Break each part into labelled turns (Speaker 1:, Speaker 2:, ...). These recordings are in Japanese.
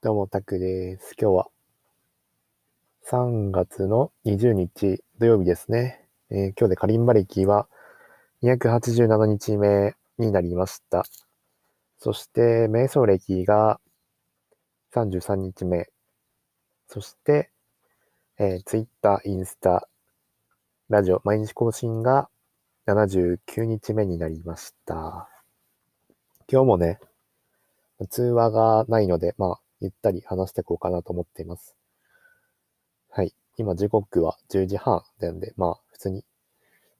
Speaker 1: どうも、タクです。今日は3月の20日土曜日ですね。えー、今日でカリンバ歴は287日目になりました。そして、瞑想歴が33日目。そして、えー、Twitter、インスタ、ラジオ、毎日更新が79日目になりました。今日もね、通話がないので、まあ、ゆったり話していこうかなと思っています。はい。今時刻は10時半なんで、まあ、普通に、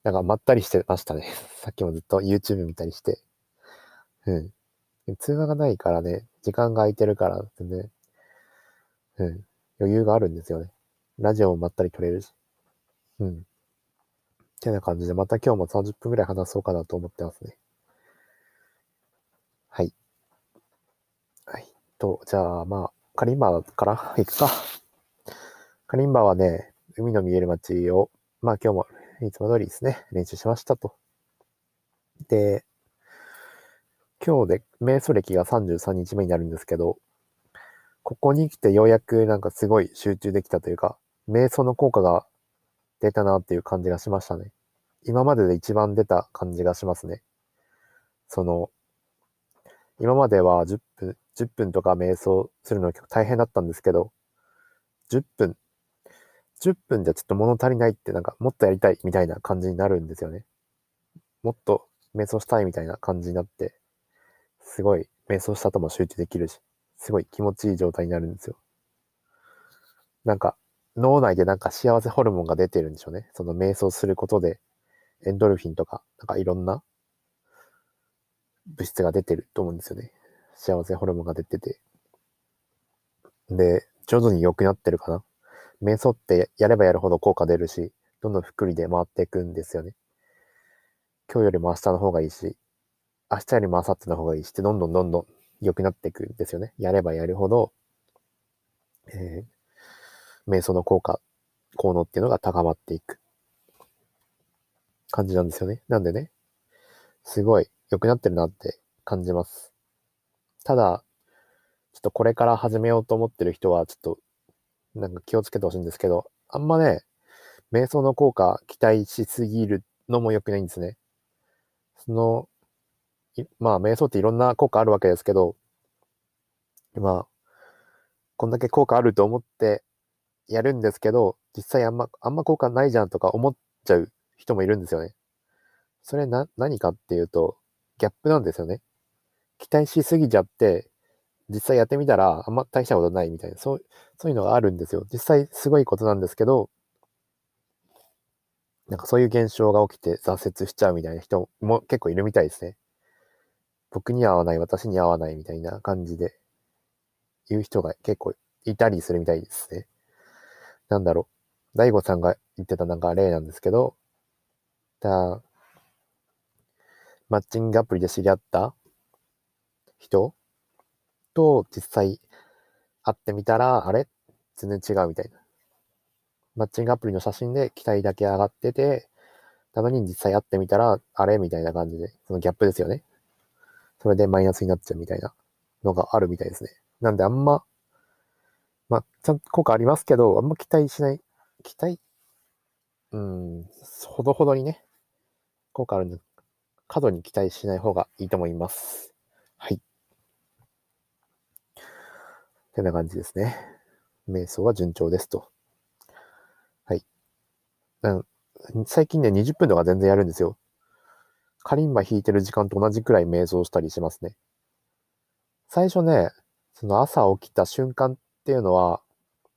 Speaker 1: なんかまったりしてましたね。さっきもずっと YouTube 見たりして。うん。通話がないからね、時間が空いてるから全然、うん。余裕があるんですよね。ラジオもまったり撮れるし。うん。ってな感じで、また今日も30分くらい話そうかなと思ってますね。はい。と、じゃあ、まあ、カリンバから行くか。カリンバはね、海の見える街を、まあ今日もいつも通りですね、練習しましたと。で、今日で瞑想歴が33日目になるんですけど、ここに来てようやくなんかすごい集中できたというか、瞑想の効果が出たなっていう感じがしましたね。今までで一番出た感じがしますね。その、今までは10分、10分とか瞑想するの結構大変だったんですけど、10分、10分じゃちょっと物足りないってなんかもっとやりたいみたいな感じになるんですよね。もっと瞑想したいみたいな感じになって、すごい瞑想したとも集中できるし、すごい気持ちいい状態になるんですよ。なんか脳内でなんか幸せホルモンが出てるんでしょうね。その瞑想することでエンドルフィンとか、なんかいろんな物質が出てると思うんですよね。幸せホルモンが出てて。で、徐々に良くなってるかな。瞑想ってやればやるほど効果出るし、どんどんふっくりで回っていくんですよね。今日よりも明日の方がいいし、明日よりも明後日の方がいいしって、どんどんどんどん良くなっていくんですよね。やればやるほど、えー、瞑想の効果、効能っていうのが高まっていく感じなんですよね。なんでね、すごい良くなってるなって感じます。ただ、ちょっとこれから始めようと思ってる人は、ちょっと、なんか気をつけてほしいんですけど、あんまね、瞑想の効果期待しすぎるのも良くないんですね。その、まあ、瞑想っていろんな効果あるわけですけど、まあ、こんだけ効果あると思ってやるんですけど、実際あんま、あんま効果ないじゃんとか思っちゃう人もいるんですよね。それな、何かっていうと、ギャップなんですよね。期待しすぎちゃって、実際やってみたらあんま大したことないみたいな、そう、そういうのがあるんですよ。実際すごいことなんですけど、なんかそういう現象が起きて挫折しちゃうみたいな人も結構いるみたいですね。僕に合わない、私に合わないみたいな感じで言う人が結構いたりするみたいですね。なんだろう。大悟さんが言ってたなんか例なんですけど、だマッチングアプリで知り合った人と実際会ってみたら、あれ？全然違うみたいな。マッチングアプリの写真で期待だけ上がってて、たまに実際会ってみたら、あれ？みたいな感じで、そのギャップですよね。それでマイナスになっちゃうみたいなのがあるみたいですね。なんであんま、まあ、ちゃんと効果ありますけど、あんま期待しない、期待、うん、ほどほどにね、効果あるんで、過度に期待しない方がいいと思います。はい。てな感じですね。瞑想は順調ですと。はい。最近ね、20分とか全然やるんですよ。カリンバ弾いてる時間と同じくらい瞑想したりしますね。最初ね、その朝起きた瞬間っていうのは、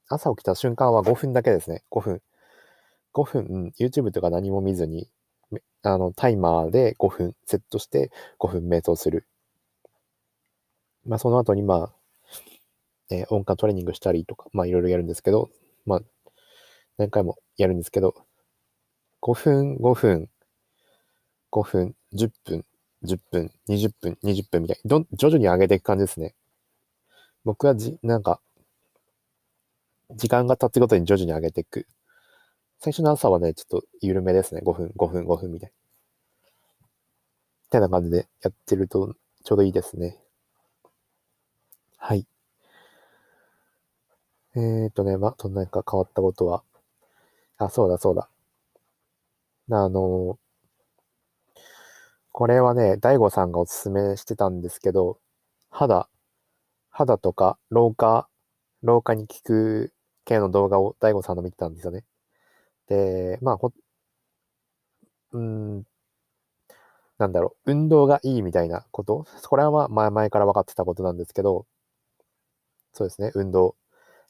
Speaker 1: 朝起きた瞬間は5分だけですね。5分。5分、YouTube とか何も見ずに、あの、タイマーで5分セットして5分瞑想する。まあ、その後にまあ、えー、音感トレーニングしたりとか、まあ、いろいろやるんですけど、まあ、何回もやるんですけど、5分、5分、5分、10分、10分、20分、20分みたいに、ど、徐々に上げていく感じですね。僕はじ、なんか、時間が経つごとに徐々に上げていく最初の朝はね、ちょっと緩めですね。5分、5分、5分みたいな。みたいな感じでやってるとちょうどいいですね。はい。えー、っとね、まあ、と何か変わったことは、あ、そうだそうだ。あの、これはね、大悟さんがおすすめしてたんですけど、肌、肌とか老化、老化に効く系の動画を大悟さんの見てたんですよね。で、まあ、ほ、うん、なんだろう、運動がいいみたいなこと、これはまあ前々から分かってたことなんですけど、そうですね、運動。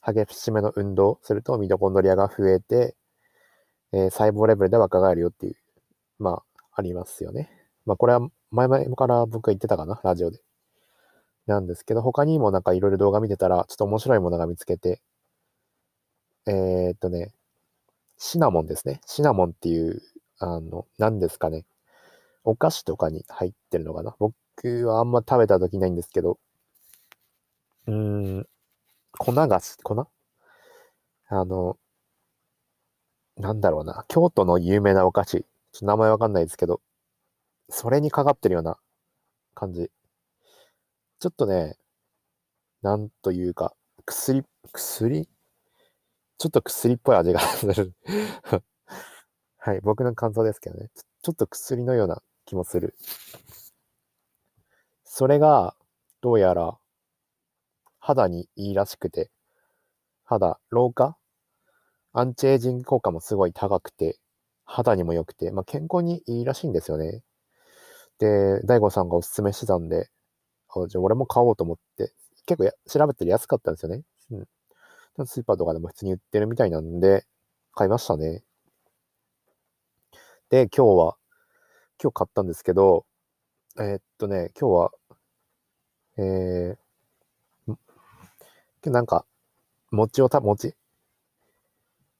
Speaker 1: 激しめの運動するとミトコンドリアが増えて、えー、細胞レベルで若返るよっていう、まあ、ありますよね。まあ、これは前々から僕が言ってたかな、ラジオで。なんですけど、他にもなんかいろいろ動画見てたら、ちょっと面白いものが見つけて、えー、っとね、シナモンですね。シナモンっていう、あの、何ですかね。お菓子とかに入ってるのかな。僕はあんま食べた時ないんですけど、うーん、粉菓子、粉？あの、なんだろうな。京都の有名なお菓子。ちょっと名前わかんないですけど、それにかかってるような感じ。ちょっとね、なんというか、薬、薬？ちょっと薬っぽい味がする はい、僕の感想ですけどね。ちょっと薬のような気もする。それが、どうやら、肌にいいらしくて、肌、老化？アンチエイジング効果もすごい高くて、肌にも良くて、まあ、健康にいいらしいんですよね。で、大悟さんがおすすめしてたんで、あじゃあ俺も買おうと思って、結構や調べてる安かったんですよね。うん。スーパーとかでも普通に売ってるみたいなんで、買いましたね。で、今日は、今日買ったんですけど、えー、っとね、今日は、えー、なんか、餅をた、餅？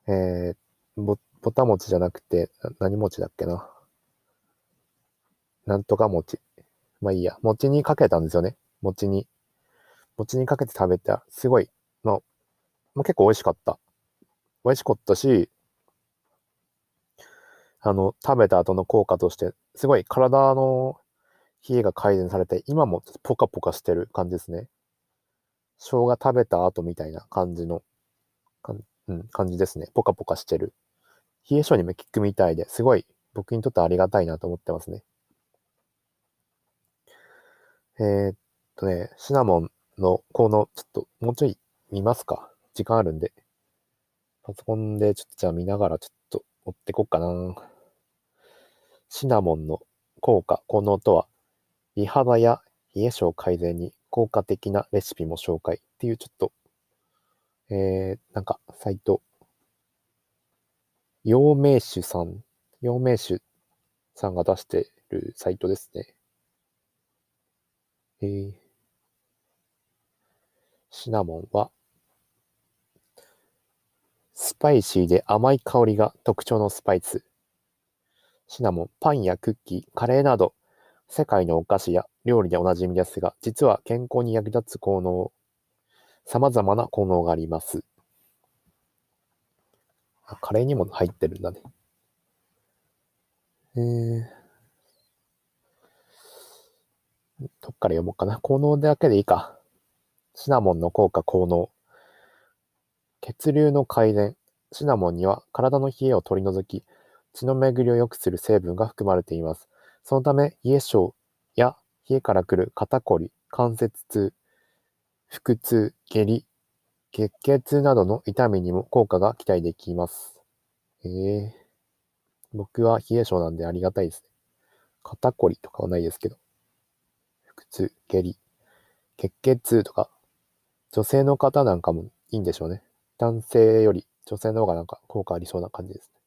Speaker 1: えー、ぼ、ぼた餅じゃなくて、何餅だっけな？なんとか餅。まあいいや。餅にかけたんですよね。餅に。餅にかけて食べた。すごい、まあ、結構美味しかった。美味しかったし、あの、食べた後の効果として、すごい体の冷えが改善されて、今もポカポカしてる感じですね。生姜食べた後みたいな感じの、うん、感じですね。ポカポカしてる。冷え性にも効くみたいで、すごい僕にとってありがたいなと思ってますね。えー、っとね、シナモンの効能、ちょっともうちょい見ますか。時間あるんで。パソコンでちょっとじゃあ見ながらちょっと追ってこっかな。シナモンの効果、効能とは、美肌や冷え性改善に効果的なレシピも紹介っていうちょっと、えー、なんかサイト、陽明酒さん、陽明酒さんが出してるサイトですね。えー、シナモンは、スパイシーで甘い香りが特徴のスパイス。シナモン、パンやクッキー、カレーなど、世界のお菓子や料理でおなじみですが、実は健康に役立つ効能、様々な効能があります。あ、カレーにも入ってるんだね。えー、どっから読もうかな。効能だけでいいか。シナモンの効果効能。血流の改善。シナモンには体の冷えを取り除き、血の巡りを良くする成分が含まれています。そのため、冷え性や冷えから来る肩こり、関節痛、腹痛、下痢、月経痛などの痛みにも効果が期待できます。えー、僕は冷え性なんでありがたいですね。肩こりとかはないですけど。腹痛、下痢、月経痛とか、女性の方なんかもいいんでしょうね。男性より女性の方がなんか効果ありそうな感じですね。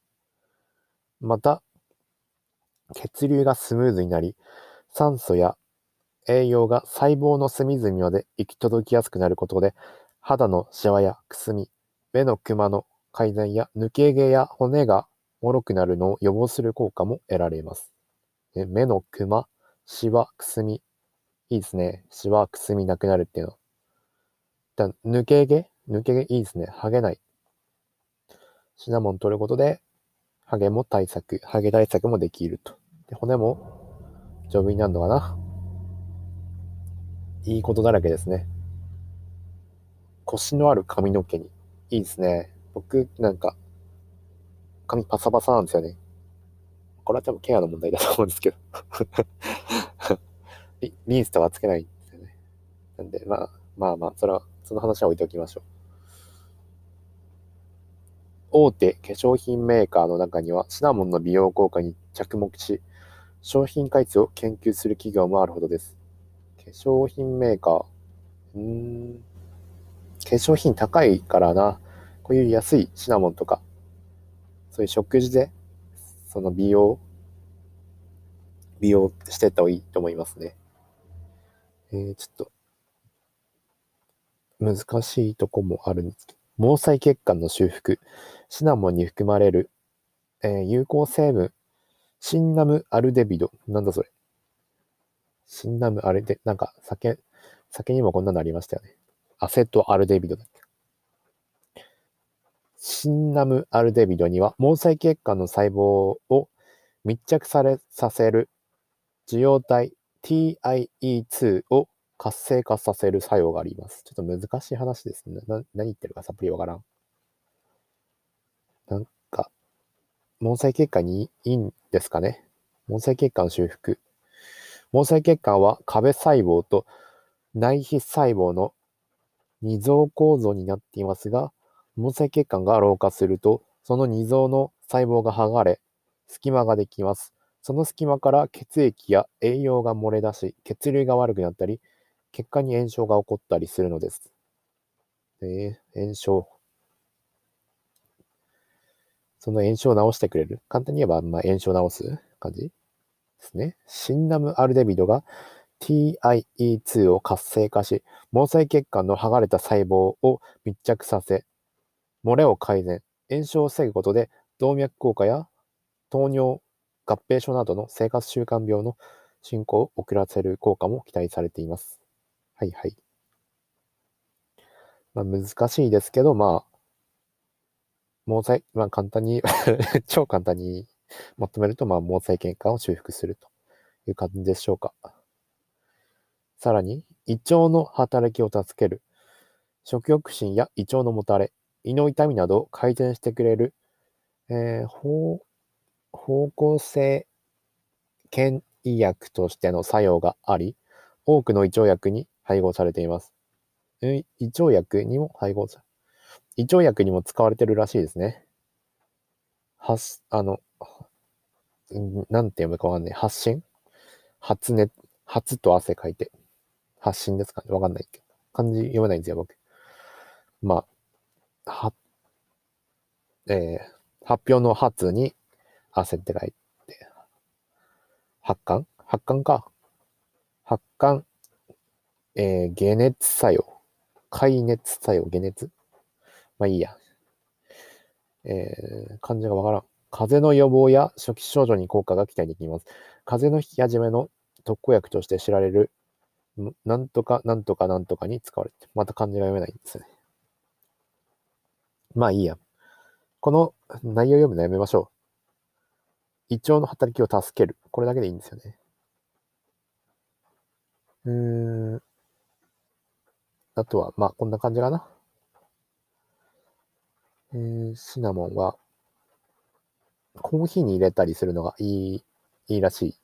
Speaker 1: また、血流がスムーズになり、酸素や栄養が細胞の隅々まで行き届きやすくなることで、肌のシワやくすみ、目のクマの改善や抜け毛や骨が脆くなるのを予防する効果も得られます。目のクマ、シワ、くすみ。いいですね。シワ、くすみなくなるっていうの。だ抜け毛抜け毛いいですね。ハゲない。シナモン取ることでハゲも対策、ハゲ対策もできると。で骨も丈夫になるのかな？いいことだらけですね。腰のある髪の毛にいいですね。僕、なんか、髪パサパサなんですよね。これは多分ケアの問題だと思うんですけど。リリンスとかつけないんですよね。なんで、まあ、まあまあ、それは、その話は置いておきましょう。大手化粧品メーカーの中にはシナモンの美容効果に着目し、商品開発を研究する企業もあるほどです。化粧品メーカー。うーん。化粧品高いからな。こういう安いシナモンとか、そういう食事で、その美容、美容してった方がいいと思いますね。えー、ちょっと、難しいとこもあるんですけど、毛細血管の修復、シナモンに含まれる、えー、有効成分、シンナムアルデビド。なんだそれ。シンナムアルデ、なんか酒、酒にもこんなのありましたよね。アセトアルデビドだっけ。シンナムアルデビドには毛細血管の細胞を密着されさせる受容体 TIE2 を活性化させる作用があります。ちょっと難しい話ですね。何言ってるかさっぱりわからん。なんか、毛細血管にいいんですかね？毛細血管修復。毛細血管は壁細胞と内皮細胞の二層構造になっていますが、毛細血管が老化すると、その二層の細胞が剥がれ、隙間ができます。その隙間から血液や栄養が漏れ出し、血流が悪くなったり、血管に炎症が起こったりするのです。えー、炎症。その炎症を治してくれる。簡単に言えば、まあ、炎症を治す感じですね。シンナムアルデビドが TIE2 を活性化し、毛細血管の剥がれた細胞を密着させ、漏れを改善、炎症を防ぐことで動脈硬化や糖尿合併症などの生活習慣病の進行を遅らせる効果も期待されています。はいはい。まあ難しいですけど、まあ、毛細、まあ簡単に 超簡単にまとめると、まあ毛細血管を修復するという感じでしょうか。さらに、胃腸の働きを助ける、食欲心や胃腸のもたれ、胃の痛みなどを改善してくれる、えー、方向性検医薬としての作用があり、多くの胃腸薬に配合されています。胃腸薬にも配合さ、胃腸薬にも使われてるらしいですね。はす、あの、なんて読むかわかんない。発疹発熱、発と汗書いて。発疹ですかね？わかんないけど。漢字読めないんですよ、僕。まあ、は、えー、発表の発に汗って書いて、発汗？発汗か。発汗、えー、解熱作用。解熱作用、解熱？まあいいや。えー、漢字がわからん。風邪の予防や初期症状に効果が期待できます。風邪の引き始めの特効薬として知られる、なんとかなんとかなんとかに使われて、また漢字が読めないんですね。まあいいや。この内容読むのやめましょう。胃腸の働きを助ける。これだけでいいんですよね。うーん。あとは、まあこんな感じかな。えー、シナモンは、コーヒーに入れたりするのがいい、いいらしい。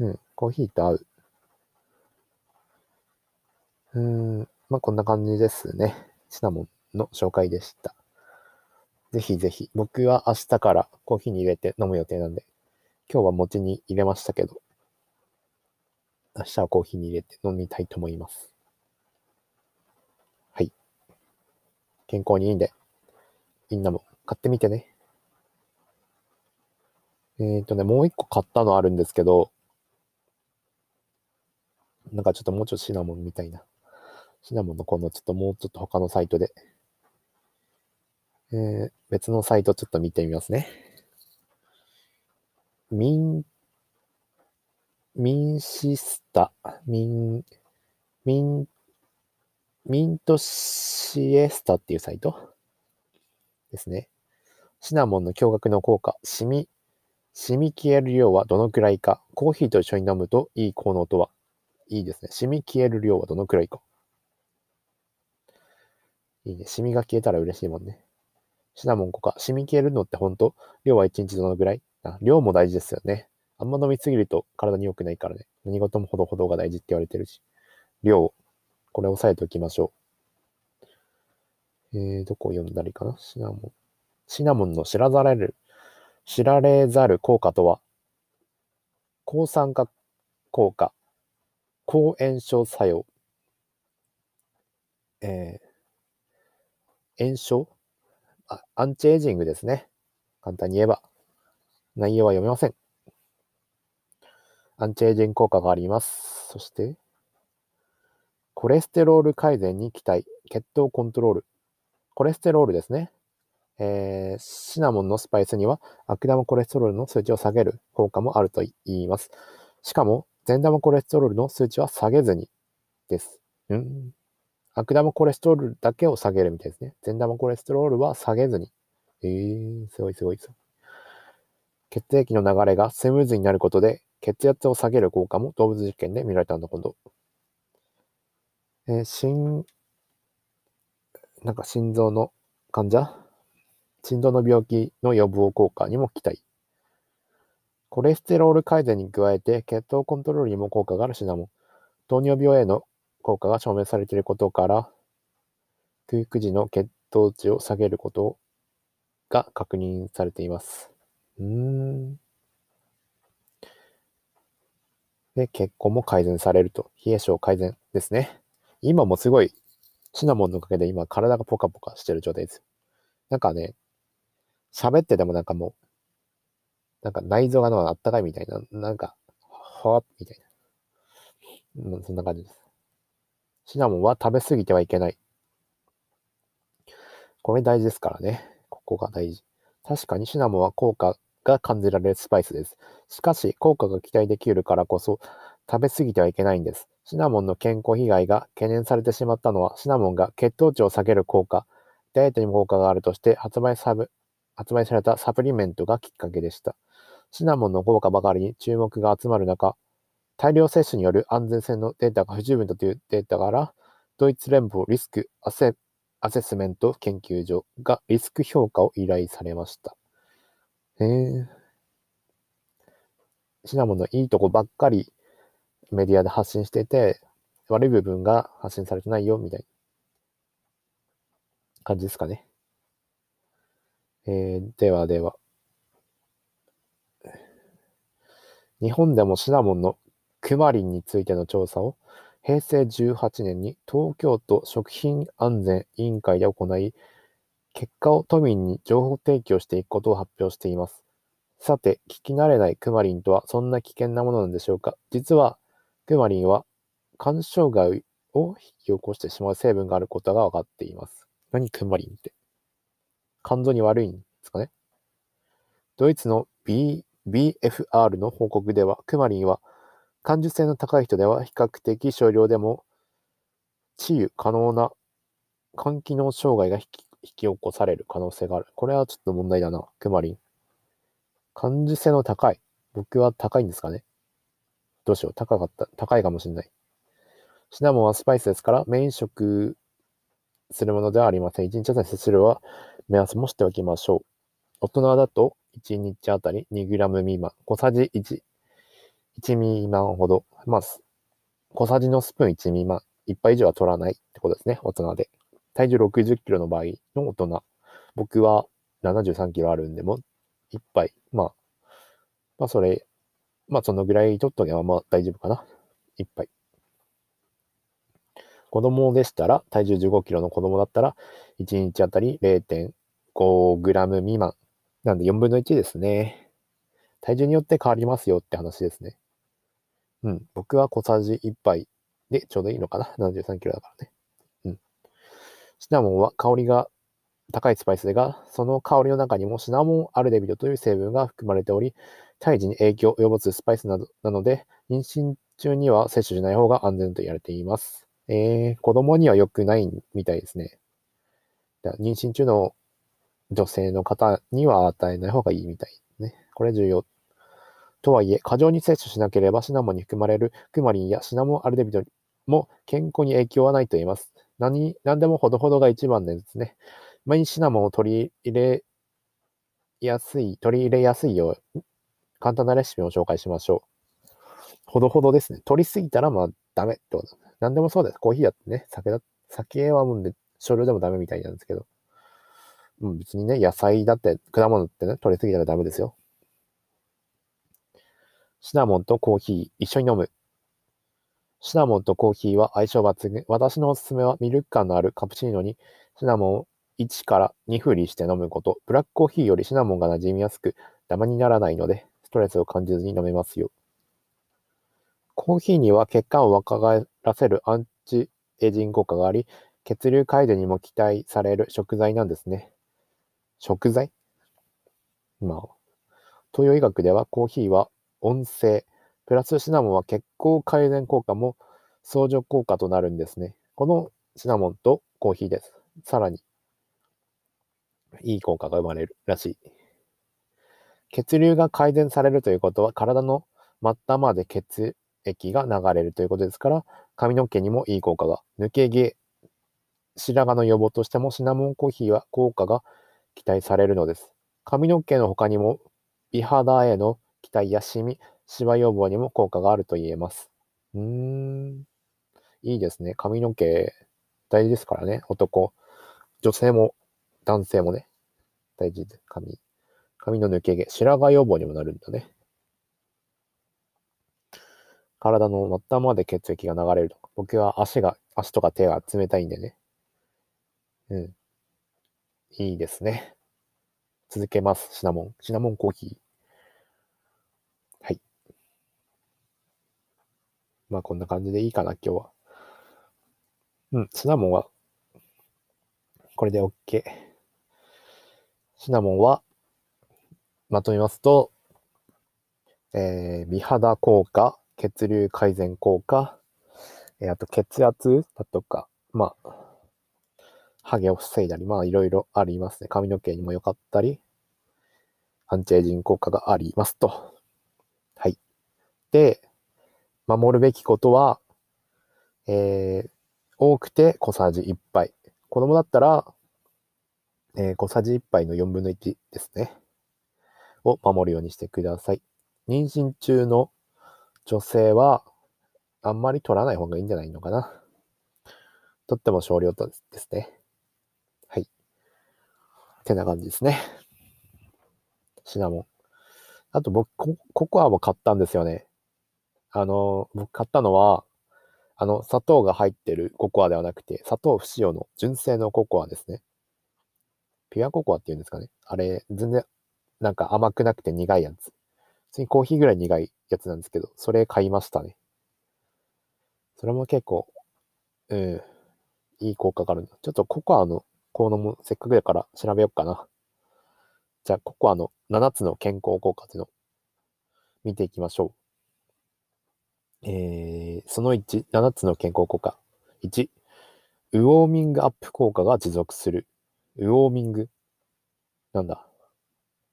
Speaker 1: うん、コーヒーと合う。うーん、まあこんな感じですね。シナモンの紹介でした。ぜひぜひ、僕は明日からコーヒーに入れて飲む予定なんで、今日は餅に入れましたけど、明日はコーヒーに入れて飲みたいと思います。はい。健康にいいんで、みんなも買ってみてね。えっ、ー、とね、もう一個買ったのあるんですけど、なんかちょっともうちょっとシナモンみたいな。シナモンのこのちょっともうちょっと他のサイトで、えー、別のサイトちょっと見てみますね。ミン、ミンシスタ、ミン、ミン、ミントシエスタっていうサイト？ですね。シナモンの驚愕の効果、シミ、シミ消える量はどのくらいか、コーヒーと一緒に飲むといい効能とは、いいですね。シミ消える量はどのくらいか？いいね。シミが消えたら嬉しいもんね。シナモン効果。シミ消えるのって本当？量は1日どのぐらい？あ量も大事ですよね。あんま飲みすぎると体に良くないからね。何事もほどほどが大事って言われてるし。量、これ押さえておきましょう。えー、どこを読んだらいいかな？シナモン。シナモンの知らざれる、知られざる効果とは、抗酸化効果、抗炎症作用、えー、炎症？あアンチエイジングですね。簡単に言えば。内容は読めません。アンチエイジング効果があります。そして、コレステロール改善に期待。血糖コントロール。コレステロールですね。えー、シナモンのスパイスには悪玉コレステロールの数値を下げる効果もあると言います。しかも、善玉コレステロールの数値は下げずにです。うん？悪玉コレステロールだけを下げるみたいですね。善玉コレステロールは下げずに。えー、すごいすごいすごい。血液の流れがスムーズになることで、血圧を下げる効果も動物実験で見られたんだ、今度。えー、心、なんか心臓の患者？心臓の病気の予防効果にも期待。コレステロール改善に加えて血糖コントロールにも効果があるシナモン。糖尿病への効果が証明されていることから、空腹時の血糖値を下げることが確認されています。うーん。で、血行も改善されると。冷え症改善ですね。今もすごい、シナモンのおかげで今体がポカポカしてる状態です。なんかね、喋っててもなんかもう、なんか内臓があったかいみたいな、なんか、はぁみたいな。うん、そんな感じです。シナモンは食べ過ぎてはいけない。これ大事ですからね。ここが大事。確かにシナモンは効果が感じられるスパイスです。しかし、効果が期待できるからこそ、食べ過ぎてはいけないんです。シナモンの健康被害が懸念されてしまったのは、シナモンが血糖値を下げる効果、ダイエットにも効果があるとして発売さ発売されたサプリメントがきっかけでした。シナモンの効果ばかりに注目が集まる中、大量摂取による安全性のデータが不十分だというデータから、ドイツ連邦リスクアセアセスメント研究所がリスク評価を依頼されました。へえ。シナモンのいいとこばっかりメディアで発信してて、悪い部分が発信されてないよ、みたいな感じですかね。えー、ではでは。日本でもシナモンのクマリンについての調査を平成18年に東京都食品安全委員会で行い、結果を都民に情報提供していくことを発表しています。さて、聞き慣れないクマリンとはそんな危険なものなんでしょうか実は、クマリンは肝障害を引き起こしてしまう成分があることが分かっています。何クマリンって。肝臓に悪いんですかねドイツの B BFR の報告では、クマリンは感受性の高い人では比較的少量でも治癒可能な肝機能障害が引き引き起こされる可能性がある。これはちょっと問題だな、クマリン。感受性の高い。僕は高いんですかねどうしよう。高かった。高いかもしれない。シナモンはスパイスですから、メイン食するものではありません。1日あたり摂取量は目安もしておきましょう。大人だと1日あたり 2g 未満。小さじ1 1未満ほど。まあ、小さじのスプーン1未満。1杯以上は取らないってことですね。大人で。体重60キロの場合の大人。僕は73キロあるんで、も1杯。まあ、まあそれ、まあそのぐらい取っとけばまあ大丈夫かな。1杯。子供でしたら、体重15キロの子供だったら、1日あたり0.5グラム未満。なんで4分の1ですね。体重によって変わりますよって話ですね。うん。僕は小さじ1杯でちょうどいいのかな。73キロだからね。うん。シナモンは香りが高いスパイスでが、その香りの中にもシナモンアルデビドという成分が含まれており、胎児に影響を及ぼすスパイスなどなので、妊娠中には摂取しない方が安全と言われています。えー、子供には良くないみたいですね。妊娠中の女性の方には与えない方がいいみたいね。これ重要とはいえ、過剰に摂取しなければシナモンに含まれるクマリンやシナモンアルデビドも健康に影響はないと言います。何、何でもほどほどが一番ですね。毎日シナモンを取り入れやすい、取り入れやすいよう、簡単なレシピを紹介しましょう。ほどほどですね。取りすぎたらまあダメってこと。何でもそうです。コーヒーだってね、酒だ、酒はもうで、少量でもダメみたいなんですけど。うん、別にね、野菜だって、果物ってね、取りすぎたらダメですよ。シナモンとコーヒー、一緒に飲む。シナモンとコーヒーは相性抜群。私のおすすめはミルク感のあるカプチーノにシナモンを1から2振りして飲むこと。ブラックコーヒーよりシナモンが馴染みやすく、ダマにならないので、ストレスを感じずに飲めますよ。コーヒーには血管を若返らせるアンチエイジング効果があり、血流改善にも期待される食材なんですね。食材？まあ、東洋医学ではコーヒーは温性、プラスシナモンは血行改善効果も相乗効果となるんですね。このシナモンとコーヒーです。さらに、いい効果が生まれるらしい。血流が改善されるということは、体の末端まで血液が流れるということですから、髪の毛にもいい効果が。抜け毛、白髪の予防としてもシナモンコーヒーは効果が期待されるのです。髪の毛の他にも美肌への期待やシミ、シワ予防にも効果があると言えます。うーん。いいですね。髪の毛、大事ですからね。男。女性も、男性もね。大事で、髪。髪の抜け毛。白髪予防にもなるんだね。体の末端まで血液が流れるとか。僕は足が、足とか手が冷たいんでね。うん。いいですね。続けます。シナモン。シナモンコーヒー。はいまあこんな感じでいいかな、今日は。うん、シナモンは、これで OK。シナモンは、まとめますと、えー、美肌効果、血流改善効果、えー、あと血圧だとか、まあ、ハゲを防いだり、まあいろいろありますね。髪の毛にも良かったり、アンチエイジング効果がありますと。はい。で、守るべきことは、えー、多くて小さじ1杯。子供だったら、え、小さじ1杯の4分の1ですね。を守るようにしてください。妊娠中の女性は、あんまり取らない方がいいんじゃないのかな。とっても少量とですね。はい。ってな感じですね。シナモン。あと僕、ココアも買ったんですよね。あの、僕買ったのは、あの、砂糖が入ってるココアではなくて、砂糖不使用の純正のココアですね。ピュアココアって言うんですかね。あれ、全然、なんか甘くなくて苦いやつ。普通にコーヒーぐらい苦いやつなんですけど、それ買いましたね。それも結構、うん、いい効果がある。ちょっとココアの効能もせっかくだから調べようかな。じゃあ、ココアの7つの健康効果っていうのを見ていきましょう。えー、その1、7つの健康効果。1、ウォーミングアップ効果が持続する。ウォーミング？なんだ？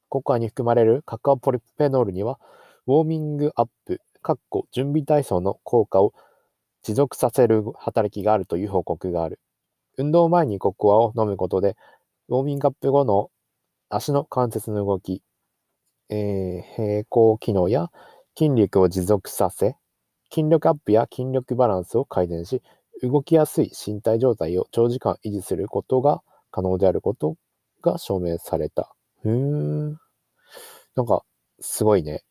Speaker 1: ココアに含まれるカカオポリフェノールには、ウォーミングアップ、かっこ準備体操の効果を持続させる働きがあるという報告がある。運動前にココアを飲むことで、ウォーミングアップ後の足の関節の動き、えー、平行機能や筋力を持続させ、筋力アップや筋力バランスを改善し、動きやすい身体状態を長時間維持することが可能であることが証明された。ふーん。なんか、すごいね。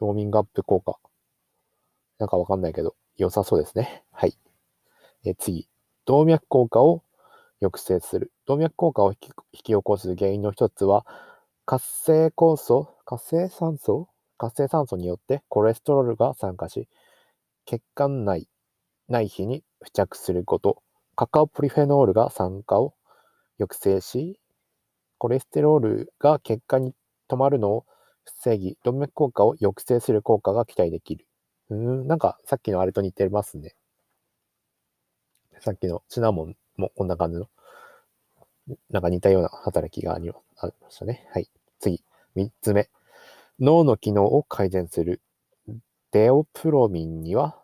Speaker 1: ウォーミングアップ効果。なんかわかんないけど、良さそうですね。はい。え次。動脈硬化を抑制する。動脈硬化を引き引き起こす原因の一つは、活性酵素？活性酸素？活性酸素によってコレステロールが酸化し、血管内、内皮に付着すること、カカオポリフェノールが酸化を抑制し、コレステロールが血管に止まるのを防ぎ、動脈硬化を抑制する効果が期待できる。うん、なんかさっきのあれと似てますね。さっきのシナモンもこんな感じの、なんか似たような働きがありましたね。はい。次、三つ目。脳の機能を改善するデオプロミンには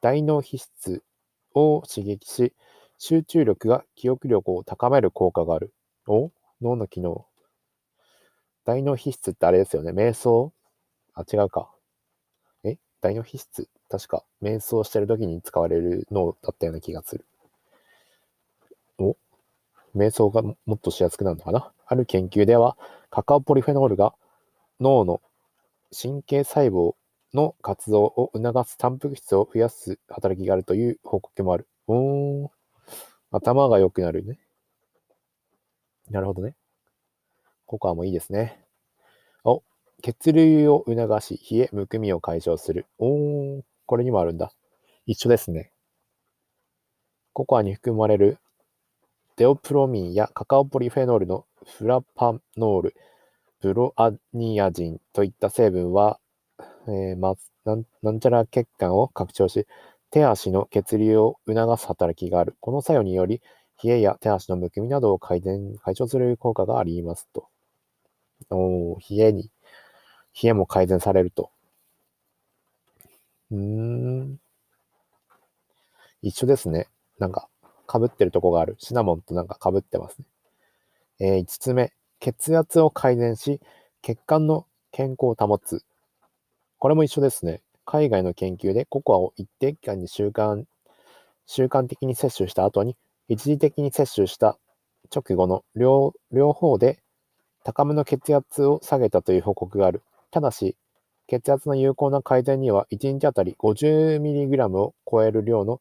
Speaker 1: 大脳皮質を刺激し、集中力が記憶力を高める効果がある。お？脳の機能？大脳皮質ってあれですよね。瞑想？あ、違うか。え？大脳皮質？確か、瞑想してる時に使われる脳だったような気がする。お？瞑想がもっとしやすくなるのかな？ある研究では、カカオポリフェノールが脳の神経細胞の活動を促すタンパク質を増やす働きがあるという報告もある。おー、頭が良くなるね。なるほどね。ココアもいいですね。お、血流を促し、冷え、むくみを解消する。おー、これにもあるんだ。一緒ですね。ココアに含まれるデオプロミンやカカオポリフェノールのフラパノール、ブロアニアジンといった成分は、えー、まなんなんちゃら血管を拡張し、手足の血流を促す働きがある。この作用により、冷えや手足のむくみなどを改善、解消する効果がありますと。お冷えに、冷えも改善されると。うーん。一緒ですね。なんか、被ってるとこがある。シナモンとなんか被ってますね。えー、5つ目。血圧を改善し、血管の健康を保つ。これも一緒ですね。海外の研究でココアを一定期間に習慣、習慣的に摂取した後に、一時的に摂取した直後の両両方で高めの血圧を下げたという報告がある。ただし、血圧の有効な改善には1日あたり 50mg を超える量の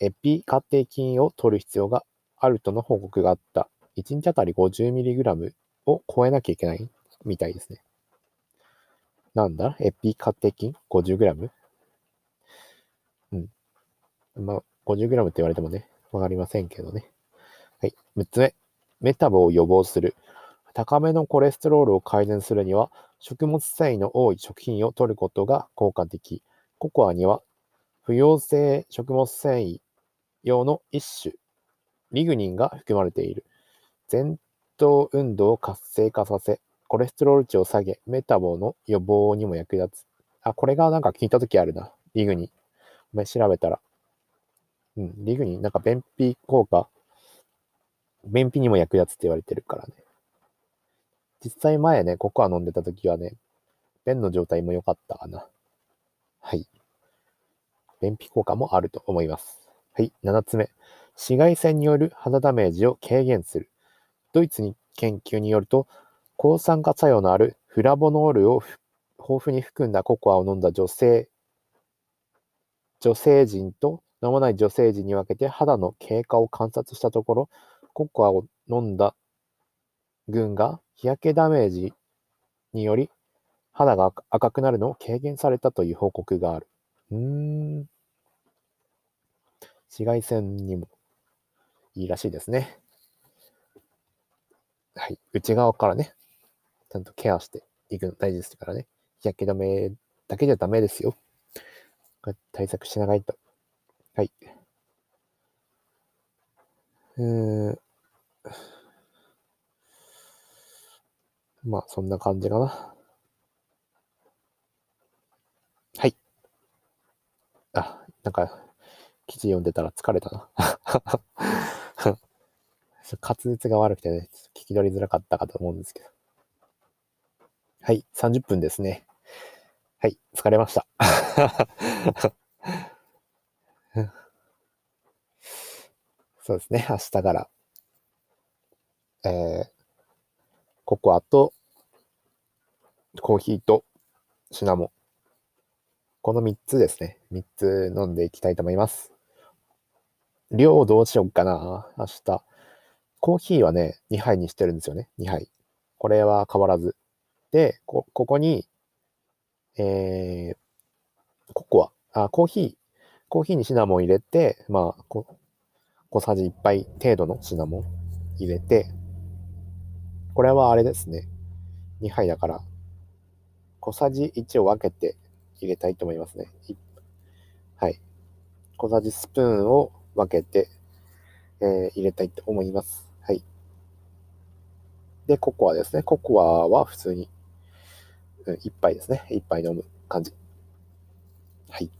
Speaker 1: エピカテキンを取る必要があるとの報告があった。1日あたり 50mg を超えなきゃいけないみたいですね。なんだ？エピカテキン ?50g? うん。まあ、50g って言われてもね、わかりませんけどね。はい。6つ目。メタボを予防する。高めのコレステロールを改善するには、食物繊維の多い食品を摂ることが効果的。ココアには、不溶性食物繊維用の一種、リグニンが含まれている。前頭運動を活性化させ、コレステロール値を下げ、メタボの予防にも役立つ。あ、これがなんか聞いたときあるな。リグニ。お前調べたら。うん、リグニ、なんか便秘効果、便秘にも役立つって言われてるからね。実際前ね、ココア飲んでた時はね、便の状態も良かったかな。はい。便秘効果もあると思います。はい。7つ目。紫外線による肌ダメージを軽減する。ドイツに研究によると、抗酸化作用のあるフラボノールを豊富に含んだココアを飲んだ女性、女性人と飲まない女性陣に分けて肌の経過を観察したところ、ココアを飲んだ群が日焼けダメージにより肌が赤くなるのを軽減されたという報告がある。うん。紫外線にもいいらしいですね。はい。内側からね、ちゃんとケアしていくの大事ですからね。日焼け止めだけじゃダメですよ。対策しないと。はい。うーん。まあ、そんな感じかな。はい。あ、なんか、記事読んでたら疲れたな。滑舌が悪くてね、聞き取りづらかったかと思うんですけど。はい、30分ですね。はい、疲れました。そうですね、明日から、えー、ココアとコーヒーとシナモン。この3つですね。3つ飲んでいきたいと思います。量どうしようかな明日。コーヒーはね、2杯にしてるんですよね。2杯。これは変わらず。で、こ、ここに、えー、ココア、あ、コーヒー、コーヒーにシナモン入れて、まあ、こ小さじ1杯程度のシナモン入れて、これはあれですね。2杯だから、小さじ1を分けて入れたいと思いますね。はい。小さじスプーンを分けて、えー、入れたいと思います。はい。で、ココアですね。ココアは普通に、うん、1杯ですね。一杯飲む感じ。はい。